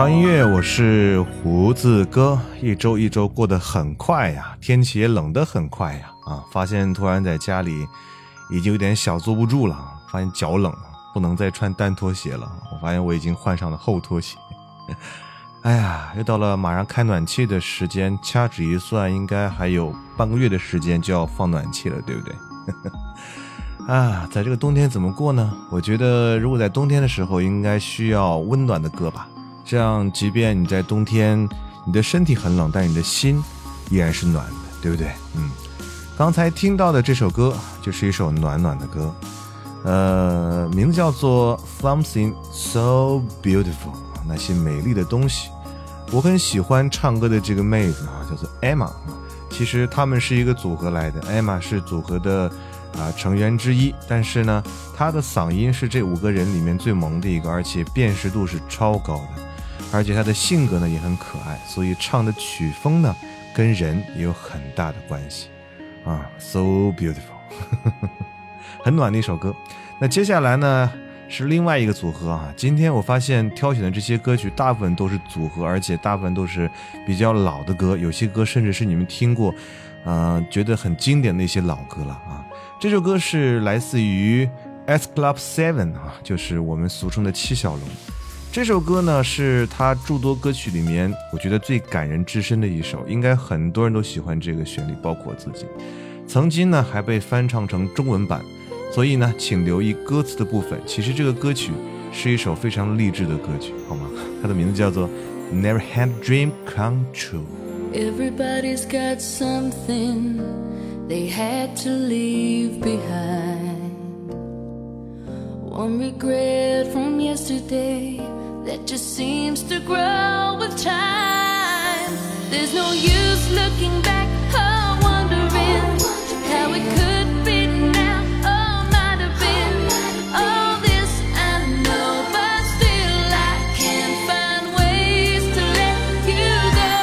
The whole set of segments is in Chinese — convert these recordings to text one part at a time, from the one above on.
潮音乐，我是胡子哥。一周一周过得很快呀，天气也冷得很快呀。啊，发现突然在家里已经有点小坐不住了，发现脚冷，不能再穿单拖鞋了。我发现我已经换上了厚拖鞋。哎呀，又到了马上开暖气的时间，掐指一算，应该还有半个月的时间就要放暖气了，对不对？啊，在这个冬天怎么过呢？我觉得，如果在冬天的时候，应该需要温暖的歌吧。这样，即便你在冬天，你的身体很冷，但你的心依然是暖的，对不对？嗯，刚才听到的这首歌就是一首暖暖的歌，呃，名字叫做《Something So Beautiful》，那些美丽的东西。我很喜欢唱歌的这个妹子啊，叫做 Emma。其实他们是一个组合来的，Emma 是组合的啊成员之一，但是呢，她的嗓音是这五个人里面最萌的一个，而且辨识度是超高的，而且他的性格呢也很可爱，所以唱的曲风呢跟人也有很大的关系。啊，so beautiful，很暖的一首歌。那接下来呢是另外一个组合啊。今天我发现挑选的这些歌曲大部分都是组合，而且大部分都是比较老的歌，有些歌甚至是你们听过，呃，觉得很经典的一些老歌了啊。这首歌是来自于 S Club Seven 啊，就是我们俗称的七小龙。这首歌呢是他诸多歌曲里面我觉得最感人至深的一首，应该很多人都喜欢这个旋律，包括我自己。曾经呢还被翻唱成中文版，所以呢请留意歌词的部分。其实这个歌曲是一首非常励志的歌曲，好吗？它的名字叫做《Never Had Dream Come True》。Everybody's got something they had to leave behind. One regret from yesterday that just seems to grow with time. There's no use looking back or wondering how it could be now or might have been. All this I know, but still I can't find ways to let you go.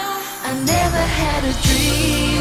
I never had a dream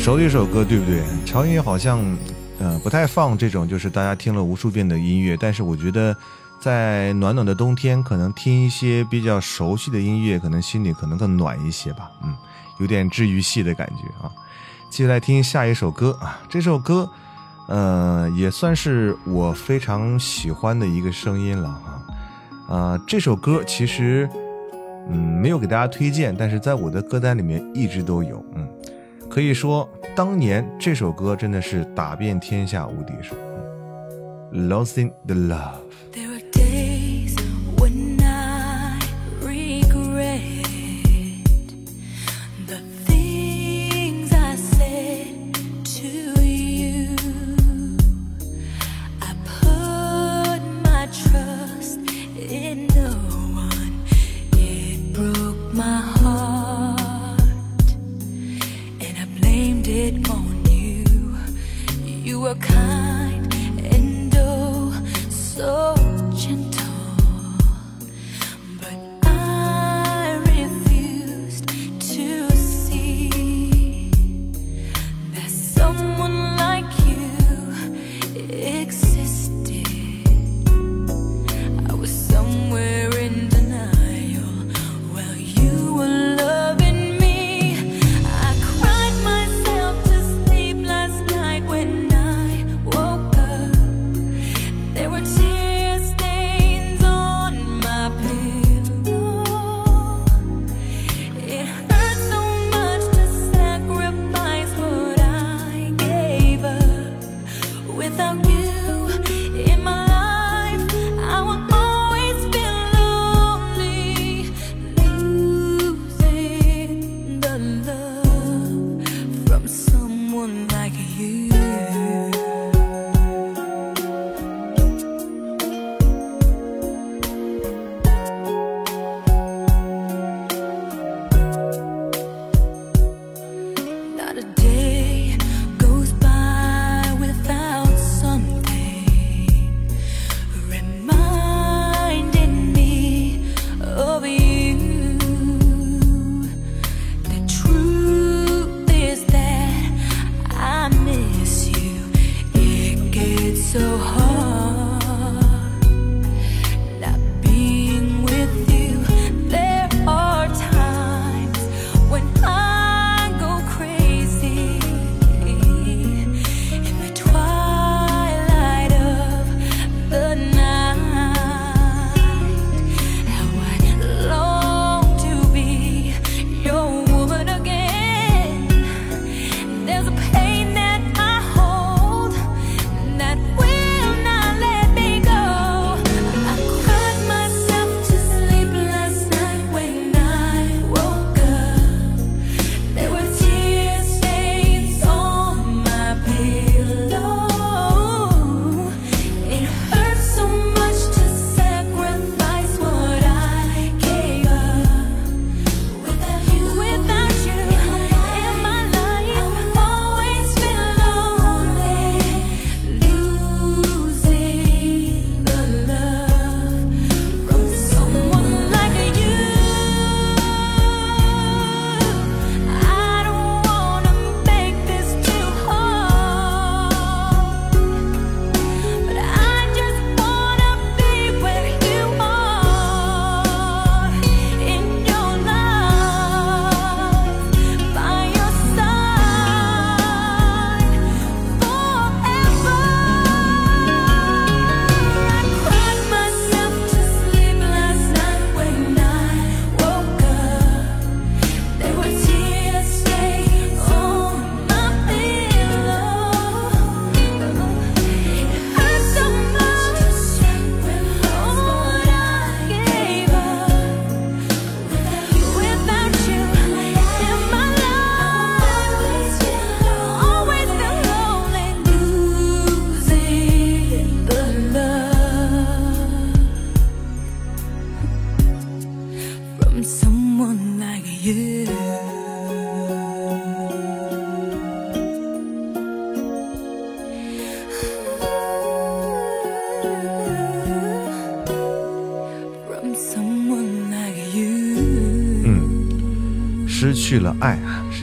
熟的一首歌，对不对？常音好像，呃，不太放这种就是大家听了无数遍的音乐。但是我觉得，在暖暖的冬天，可能听一些比较熟悉的音乐，可能心里可能更暖一些吧。嗯，有点治愈系的感觉啊。接下来听下一首歌啊，这首歌，呃，也算是我非常喜欢的一个声音了啊。呃，这首歌其实，嗯，没有给大家推荐，但是在我的歌单里面一直都有，嗯。可以说当年这首歌真的是打遍天下无敌手 losing the love on you. You were kind and oh so.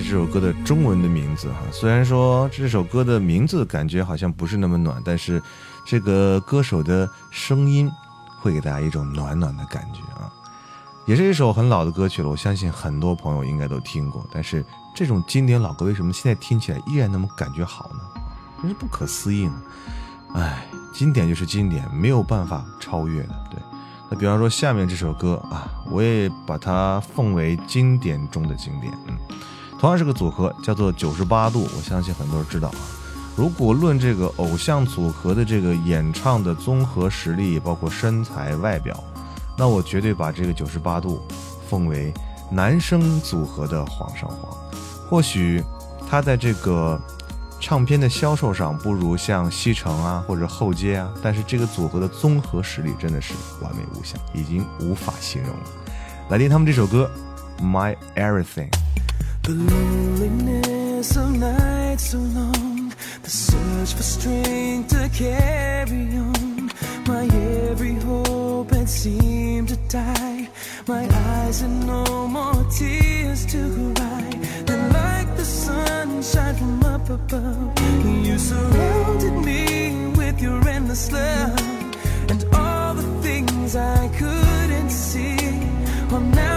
这首歌的中文的名字哈。虽然说这首歌的名字感觉好像不是那么暖但是这个歌手的声音会给大家一种暖暖的感觉啊。也是一首很老的歌曲了我相信很多朋友应该都听过但是这种经典老歌为什么现在听起来依然那么感觉好呢？真是不可思议呢。哎经典就是经典没有办法超越的对。那比方说下面这首歌啊我也把它奉为经典中的经典嗯。同样是个组合，叫做九十八度，我相信很多人知道啊。如果论这个偶像组合的这个演唱的综合实力，包括身材、外表，那我绝对把这个九十八度奉为男生组合的皇上皇。或许他在这个唱片的销售上不如像西城啊或者后街啊，但是这个组合的综合实力真的是完美无瑕，已经无法形容了。来听他们这首歌《My Everything》。The loneliness of nights so long, the search for strength to carry on. My every hope had seemed to die. My eyes had no more tears to cry. Then, like the sunshine from up above, you surrounded me with your endless love. And all the things I couldn't see are now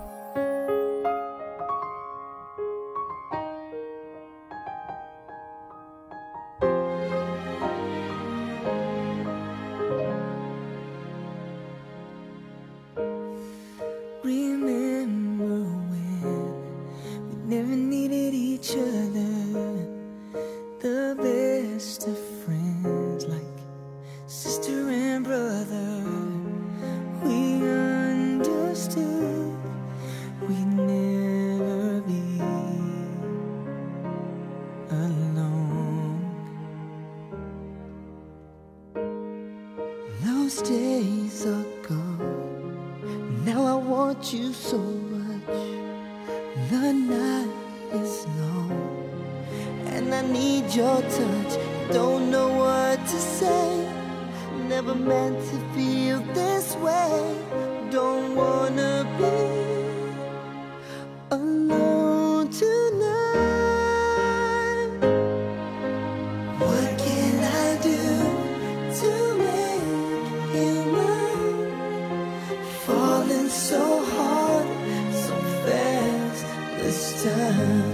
So hard, so fast this time.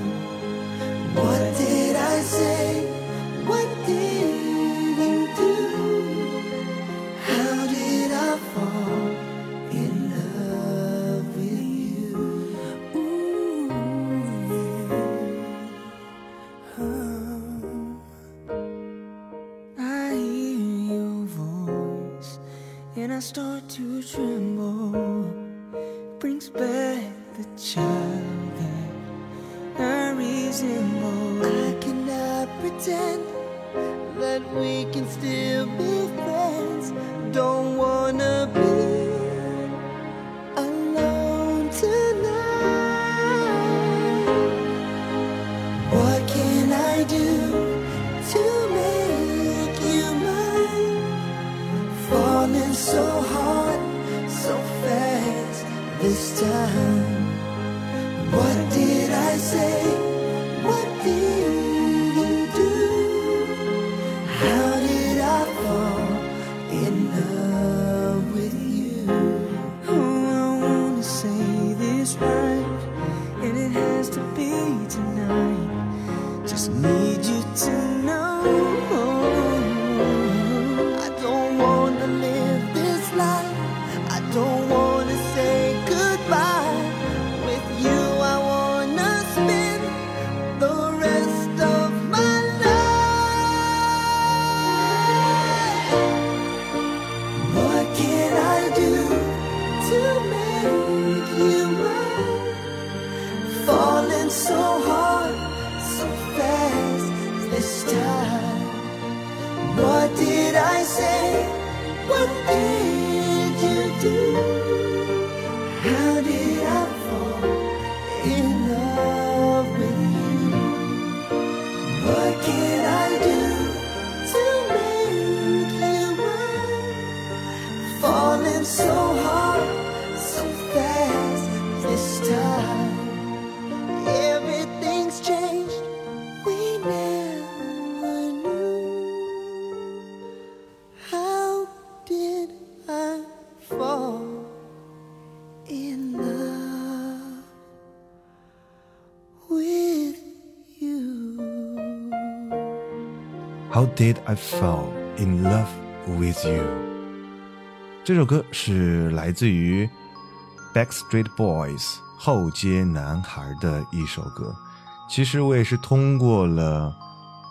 Just need you to did I fall in love with you？这首歌是来自于 Backstreet Boys 后街男孩的一首歌。其实我也是通过了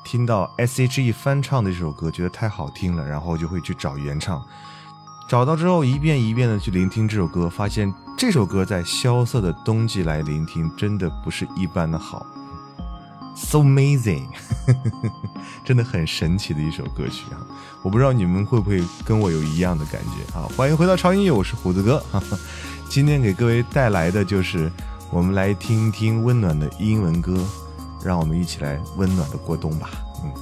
听到 S.H.E 翻唱的这首歌，觉得太好听了，然后就会去找原唱。找到之后，一遍一遍的去聆听这首歌，发现这首歌在萧瑟的冬季来聆听，真的不是一般的好。So amazing，真的很神奇的一首歌曲啊！我不知道你们会不会跟我有一样的感觉啊？欢迎回到超音乐，我是胡子哥。哈哈，今天给各位带来的就是我们来听听温暖的英文歌，让我们一起来温暖的过冬吧。嗯，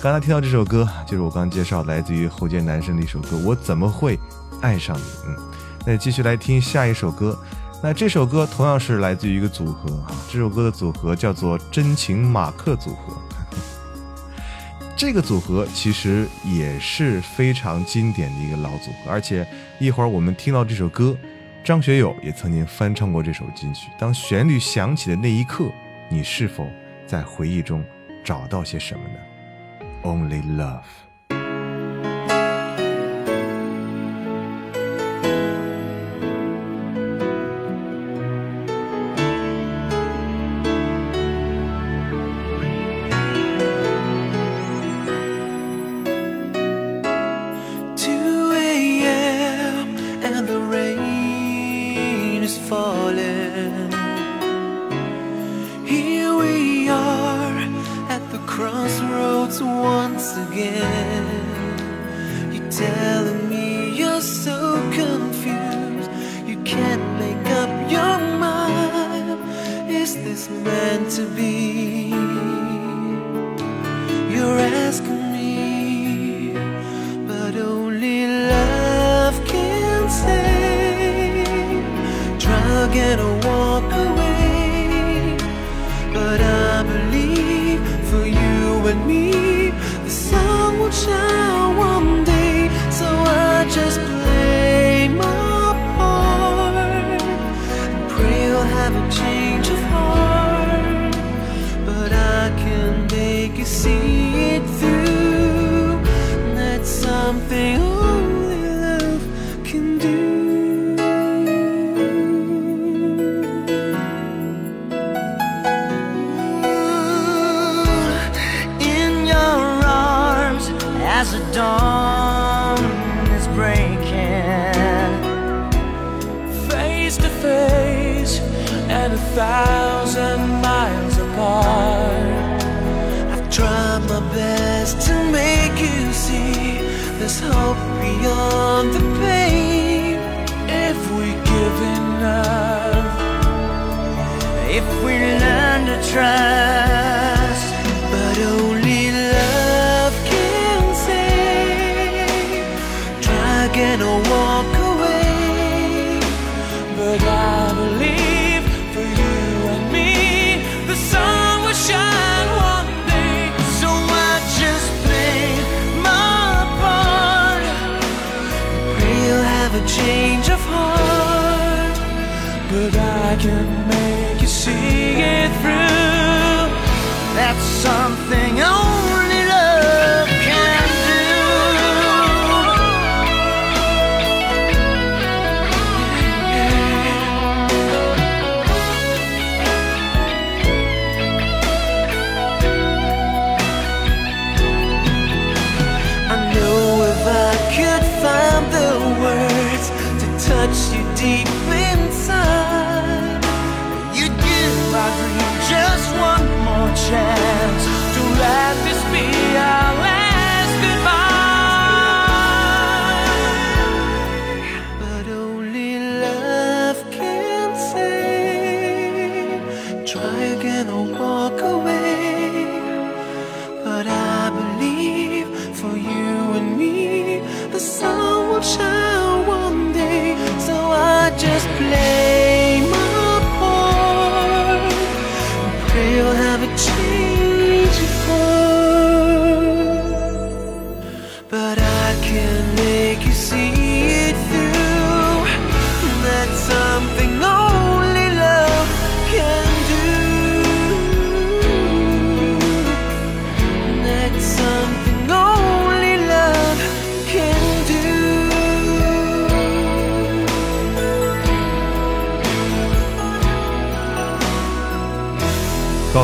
刚才听到这首歌，就是我刚介绍来自于后街男生的一首歌《我怎么会爱上你》。嗯，那继续来听下一首歌。那这首歌同样是来自于一个组合啊，这首歌的组合叫做真情马克组合。这个组合其实也是非常经典的一个老组合，而且一会儿我们听到这首歌，张学友也曾经翻唱过这首金曲。当旋律响起的那一刻，你是否在回忆中找到些什么呢？Only love。As the dawn is breaking face to face and a thousand miles apart. I've tried my best to make you see there's hope beyond the pain if we give enough. If we learn to trust, deep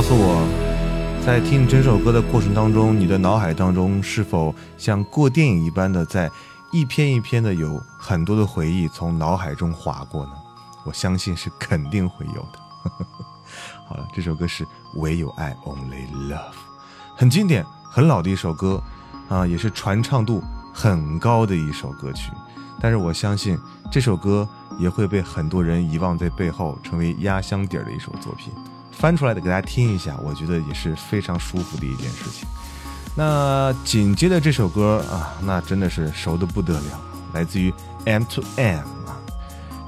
诉我，在听整首歌的过程当中，你的脑海当中是否像过电影一般的，在一篇一篇的有很多的回忆从脑海中划过呢？我相信是肯定会有的。好了，这首歌是《唯有爱 Only Love》，很经典、很老的一首歌啊，也是传唱度很高的一首歌曲。但是我相信这首歌也会被很多人遗忘在背后，成为压箱底儿的一首作品。翻出来的给大家听一下，我觉得也是非常舒服的一件事情。那紧接着这首歌啊，那真的是熟的不得了，来自于 M to M 啊。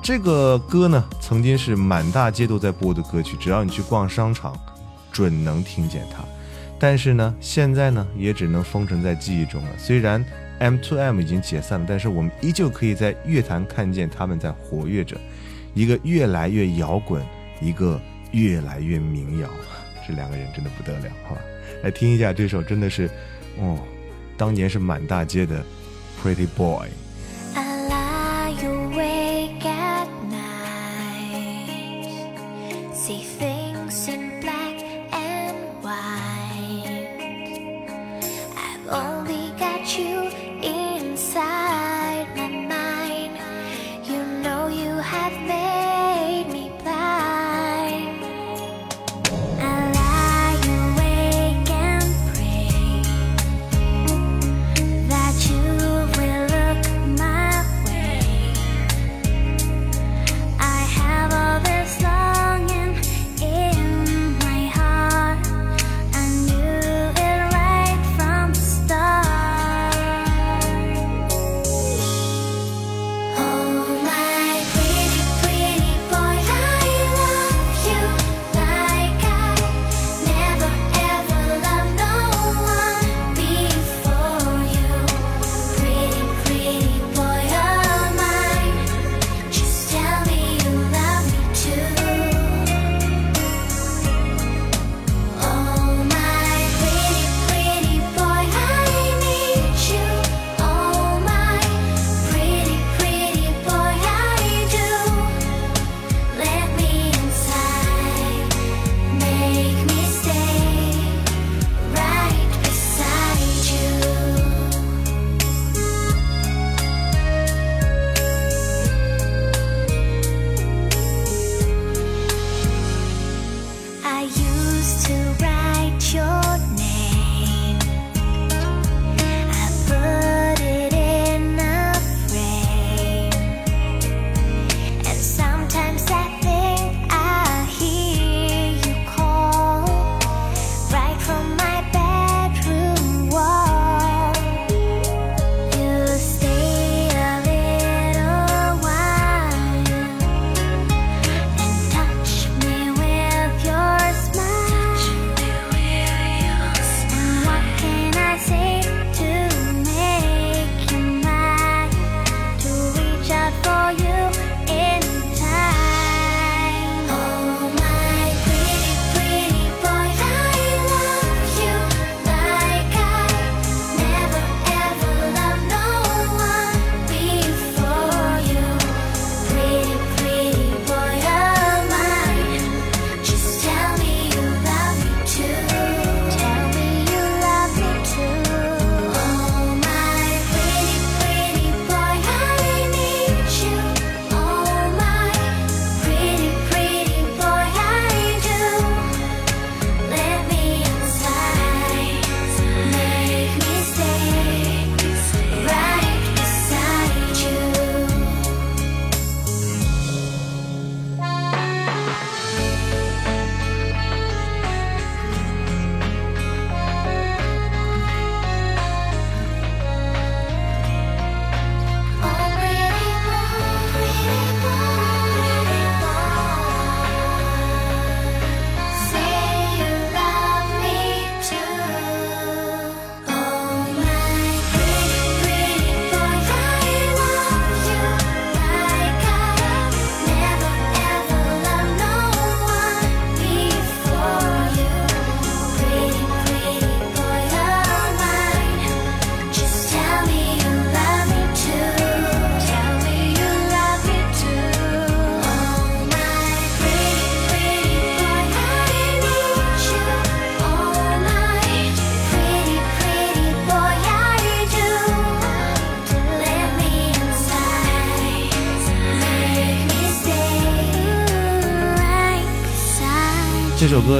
这个歌呢，曾经是满大街都在播的歌曲，只要你去逛商场，准能听见它。但是呢，现在呢，也只能封存在记忆中了。虽然 M to M 已经解散了，但是我们依旧可以在乐坛看见他们在活跃着，一个越来越摇滚，一个越来越民谣。这两个人真的不得了，好吧？来听一下这首，真的是，哦，当年是满大街的 Pretty Boy。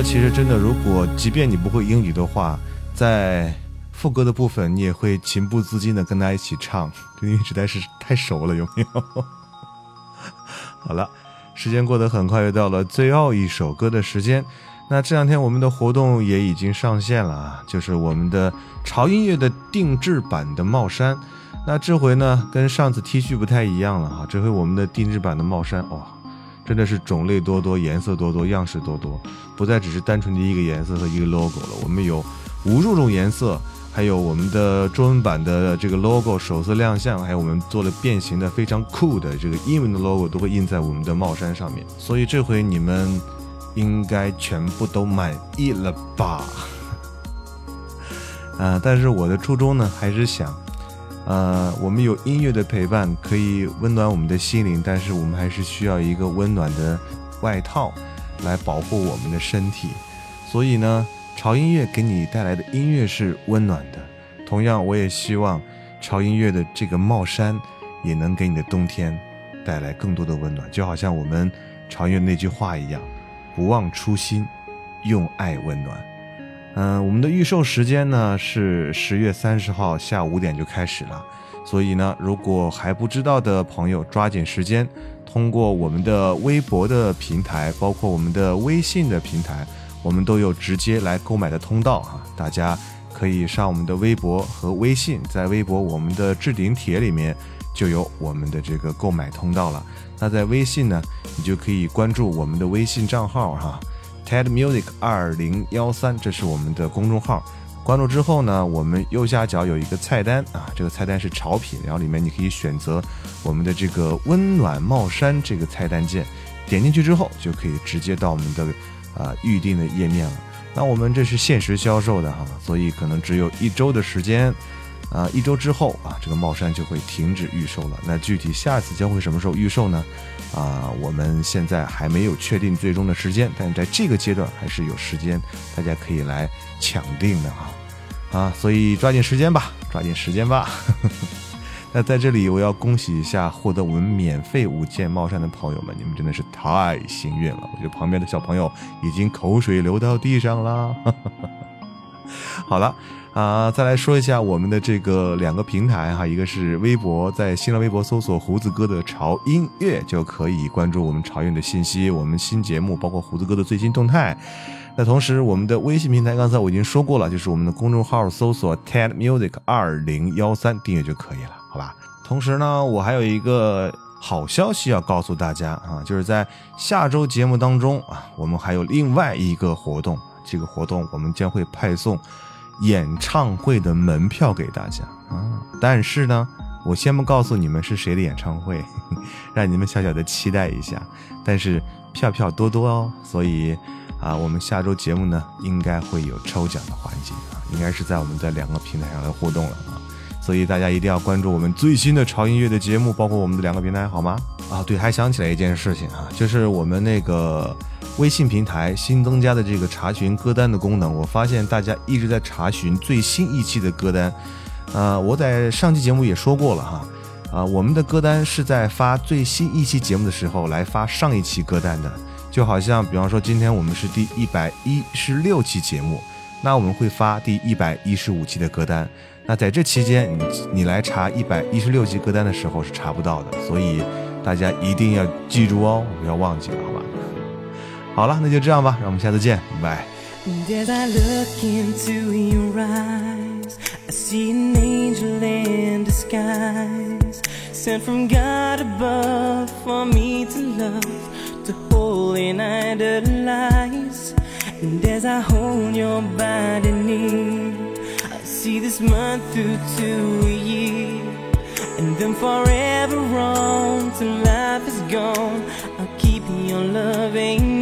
其实真的，如果即便你不会英语的话，在副歌的部分你也会情不自禁的跟他一起唱，因为实在是太熟了，有没有？好了，时间过得很快，又到了最后一首歌的时间。那这两天我们的活动也已经上线了啊，就是我们的潮音乐的定制版的帽衫。那这回呢，跟上次 T 恤不太一样了啊，这回我们的定制版的帽衫，哇、真的是种类多多，颜色多多，样式多多，不再只是单纯的一个颜色和一个 logo 了，我们有无数种颜色，还有我们的中文版的这个 logo 首次亮相，还有我们做了变形的非常酷的这个英文的 logo 都会印在我们的帽衫上面，所以这回你们应该全部都满意了吧？啊、但是我的初衷呢，还是想，呃，我们有音乐的陪伴，可以温暖我们的心灵，但是我们还是需要一个温暖的外套来保护我们的身体。所以呢，潮音乐给你带来的音乐是温暖的，同样，我也希望潮音乐的这个帽衫也能给你的冬天带来更多的温暖，就好像我们潮音乐那句话一样：不忘初心，用爱温暖。嗯，我们的预售时间呢是十月三十号下午五点就开始了，所以呢，如果还不知道的朋友，抓紧时间，通过我们的微博的平台，包括我们的微信的平台，我们都有直接来购买的通道啊，大家可以上我们的微博和微信，在微博我们的置顶帖里面就有我们的这个购买通道了。那在微信呢，你就可以关注我们的微信账号哈、TED Music 二零幺三，这是我们的公众号。关注之后呢，我们右下角有一个菜单啊，这个菜单是潮品，然后里面你可以选择我们的这个温暖帽衫这个菜单键，点进去之后就可以直接到我们的啊、预定的页面了。那我们这是限时销售的哈，所以可能只有一周的时间。啊，一周之后啊，这个帽衫就会停止预售了。那具体下次将会什么时候预售呢？啊，我们现在还没有确定最终的时间，但是在这个阶段还是有时间，大家可以来抢定的啊啊，所以抓紧时间吧，抓紧时间吧。那在这里，我要恭喜一下获得我们免费五件帽衫的朋友们，你们真的是太幸运了。我觉得旁边的小朋友已经口水流到地上了。好了。啊，再来说一下我们的这个两个平台哈，一个是微博，在新浪微博搜索“胡子哥的潮音乐”就可以关注我们潮音的信息，我们新节目，包括胡子哥的最新动态。那同时，我们的微信平台刚才我已经说过了，就是我们的公众号搜索 “TED Music 二零幺三”订阅就可以了，好吧？同时呢，我还有一个好消息要告诉大家啊，就是在下周节目当中啊，我们还有另外一个活动，这个活动我们将会派送。演唱会的门票给大家啊！但是呢，我先不告诉你们是谁的演唱会，让你们小小的期待一下。但是票票多多哦，所以啊，我们下周节目呢应该会有抽奖的环节啊，应该是在我们的两个平台上来互动了啊。所以大家一定要关注我们最新的潮音乐的节目，包括我们的两个平台，好吗？啊，对，还想起来一件事情啊，就是我们那个。微信平台新增加的这个查询歌单的功能，我发现大家一直在查询最新一期的歌单。啊，我在上期节目也说过了哈，啊，我们的歌单是在发最新一期节目的时候来发上一期歌单的，就好像比方说今天我们是第一百一十六期节目，那我们会发第一百一十五期的歌单。那在这期间，你你来查一百一十六集歌单的时候是查不到的，所以大家一定要记住哦，不要忘记了，好吧？好了，那就这样吧，让我们下次见，拜。And see this month through to a year And then forever on till life is gone. I'll keep your loving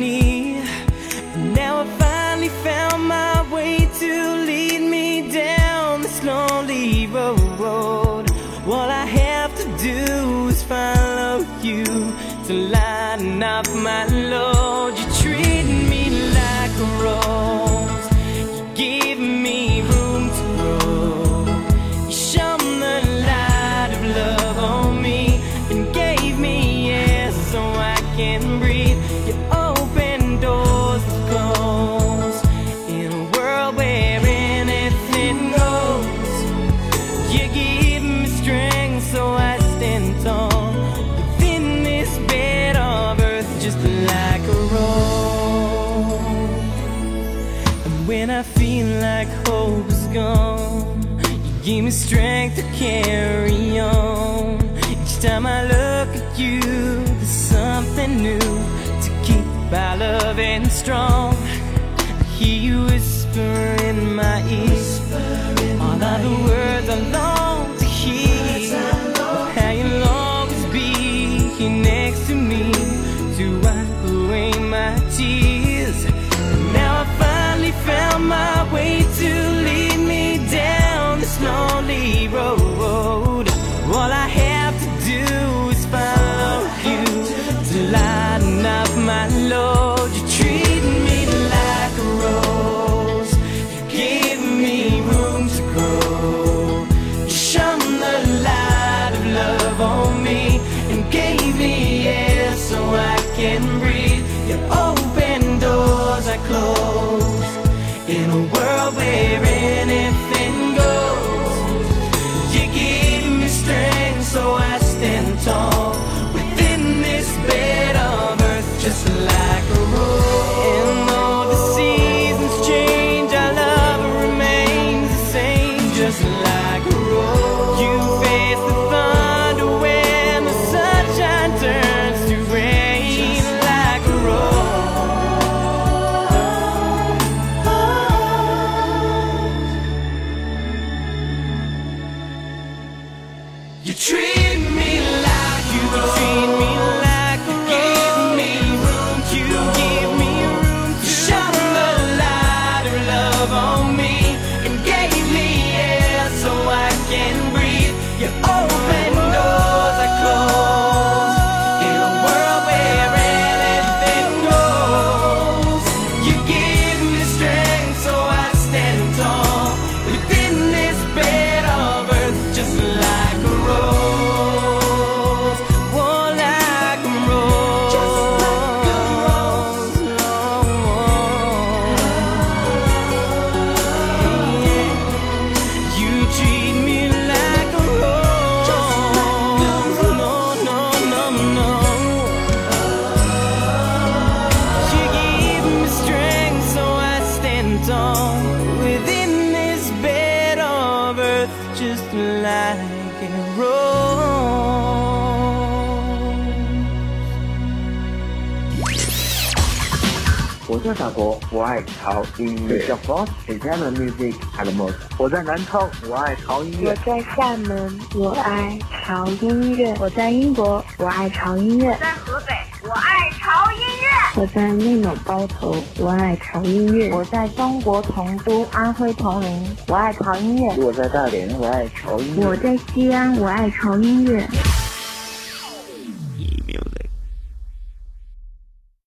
carry on. Each time I look at you, there's something new to keep our loving strong. I hear you whisper in my ear all of the words I long to hear. Of how you'll always be here next to me to wipe away my tears. Now I finally found my way to lead me down this lonely road. 我在法国，我爱潮音乐。Je pense et j'aime la musique allemande。我在南昌，我爱潮音我。在厦门，我爱潮音乐；我在英国，我爱潮音乐；我在河北，我爱潮音乐。我在内蒙包头，我爱潮音乐；我在中国成都安徽铜陵，我爱潮音乐；我在大连，我爱潮音乐。我在西安，我爱潮音乐。